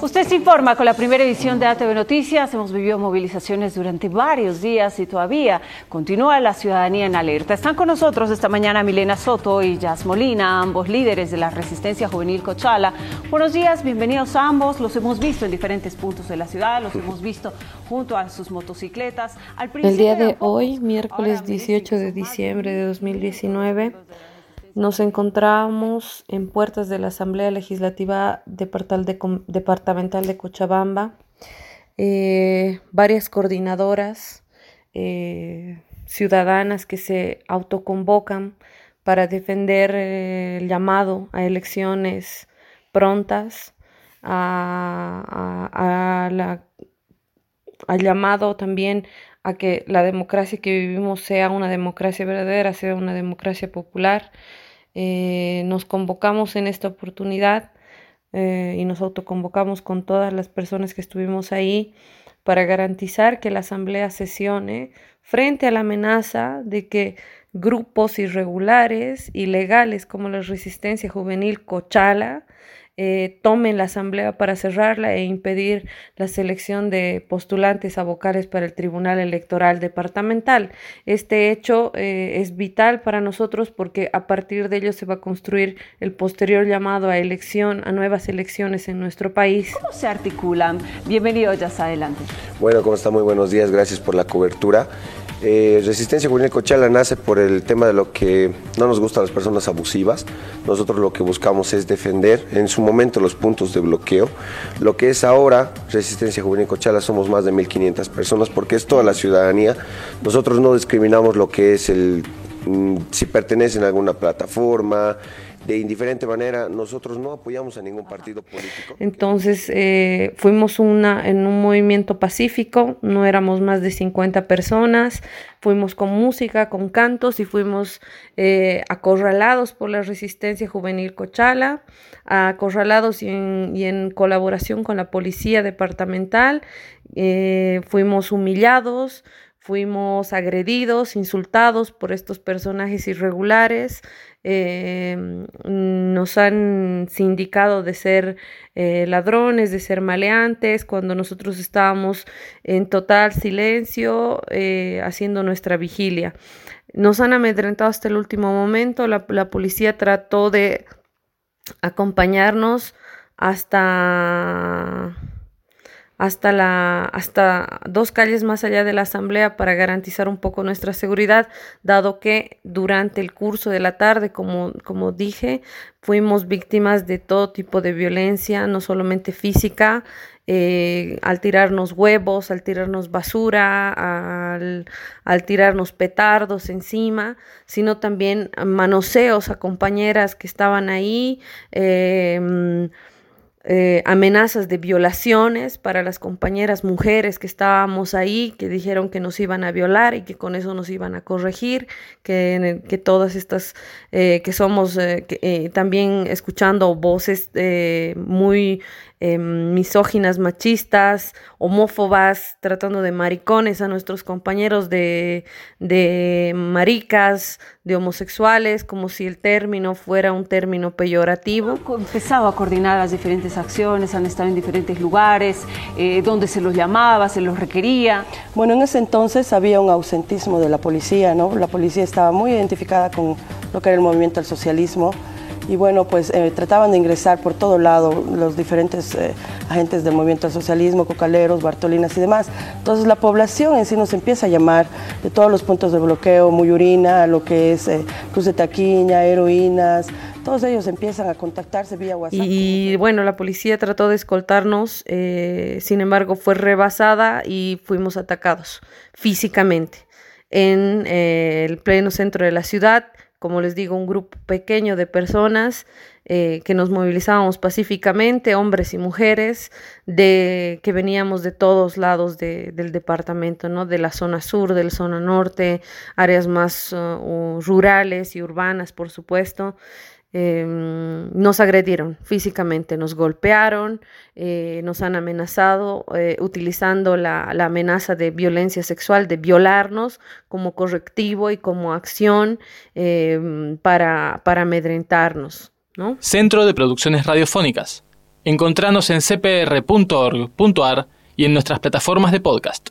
Usted se informa con la primera edición de ATV Noticias. Hemos vivido movilizaciones durante varios días y todavía continúa la ciudadanía en alerta. Están con nosotros esta mañana Milena Soto y Jazz Molina, ambos líderes de la Resistencia Juvenil Cochala. Buenos días, bienvenidos a ambos. Los hemos visto en diferentes puntos de la ciudad, los hemos visto junto a sus motocicletas. El día de hoy, miércoles 18 de diciembre de 2019, nos encontramos en puertas de la Asamblea Legislativa Departamental de Cochabamba, eh, varias coordinadoras eh, ciudadanas que se autoconvocan para defender eh, el llamado a elecciones prontas, al llamado también a que la democracia que vivimos sea una democracia verdadera, sea una democracia popular. Eh, nos convocamos en esta oportunidad eh, y nos autoconvocamos con todas las personas que estuvimos ahí para garantizar que la Asamblea sesione frente a la amenaza de que grupos irregulares, ilegales como la Resistencia Juvenil Cochala, eh, tomen la asamblea para cerrarla e impedir la selección de postulantes a vocales para el Tribunal Electoral Departamental. Este hecho eh, es vital para nosotros porque a partir de ello se va a construir el posterior llamado a elección, a nuevas elecciones en nuestro país. ¿Cómo se articulan? Bienvenido, ya adelante. Bueno, ¿cómo está? Muy buenos días, gracias por la cobertura. Eh, Resistencia Juvenil Cochala nace por el tema de lo que no nos gustan las personas abusivas. Nosotros lo que buscamos es defender en su momento los puntos de bloqueo. Lo que es ahora Resistencia Juvenil Cochala somos más de 1.500 personas porque es toda la ciudadanía. Nosotros no discriminamos lo que es el si pertenecen a alguna plataforma, de indiferente manera, nosotros no apoyamos a ningún partido político. Entonces, eh, fuimos una, en un movimiento pacífico, no éramos más de 50 personas, fuimos con música, con cantos y fuimos eh, acorralados por la resistencia juvenil Cochala, acorralados y en, colaboración con la policía departamental, eh, fuimos humillados, fuimos agredidos, insultados por estos personajes irregulares, Em, nos han sindicado de ser eh, ladrones, de ser maleantes, cuando nosotros estábamos en total silencio eh, haciendo nuestra vigilia. Nos han amedrentado hasta el último momento, la policía trató de acompañarnos hasta hasta, la, hasta dos calles más allá de la asamblea para garantizar un poco nuestra seguridad, dado que durante el curso de la tarde, como, como dije, fuimos víctimas de todo tipo de violencia, no solamente física, eh, al tirarnos huevos, al tirarnos basura, al, al, tirarnos petardos encima, sino también manoseos a compañeras que estaban ahí. Eh, eh, amenazas de violaciones para las compañeras mujeres que estábamos ahí, que dijeron que nos iban a violar y que con eso nos iban a corregir, que, que todas estas, eh, que somos eh, también escuchando voces muy Em, misóginas, machistas, homófobas, tratando de maricones a nuestros compañeros de, de maricas, de homosexuales, como si el término fuera un término peyorativo. ¿Cómo empezado a coordinar las diferentes acciones? ¿Han estado en diferentes lugares? Eh, ¿Dónde se los llamaba? ¿Se los requería? Bueno, en ese entonces había un ausentismo de la policía, ¿no? La policía estaba muy identificada con lo que era el movimiento del socialismo y bueno, pues eh, trataban de ingresar por todo lado los diferentes eh, agentes del movimiento al socialismo, cocaleros, bartolinas y demás. Entonces la población en sí nos empieza a llamar de todos los puntos de bloqueo, Muyurina, lo que es eh, Cruz de Taquiña, Heroínas, todos ellos empiezan a contactarse vía WhatsApp. Y bueno, la policía trató de escoltarnos, sin embargo fue rebasada y fuimos atacados físicamente en el pleno centro de la ciudad como les digo, un grupo pequeño de personas eh, que nos movilizábamos pacíficamente, hombres y mujeres, de, que veníamos de todos lados del departamento, ¿no? de la zona sur, de la zona norte, áreas más uh, rurales y urbanas, por supuesto. Em, nos agredieron físicamente, nos golpearon, eh, nos han amenazado eh, utilizando la, amenaza de violencia sexual, de violarnos como correctivo y como acción em, para, para amedrentarnos. ¿no? Centro de Producciones Radiofónicas Encontranos en cpr.org.ar y en nuestras plataformas de podcast.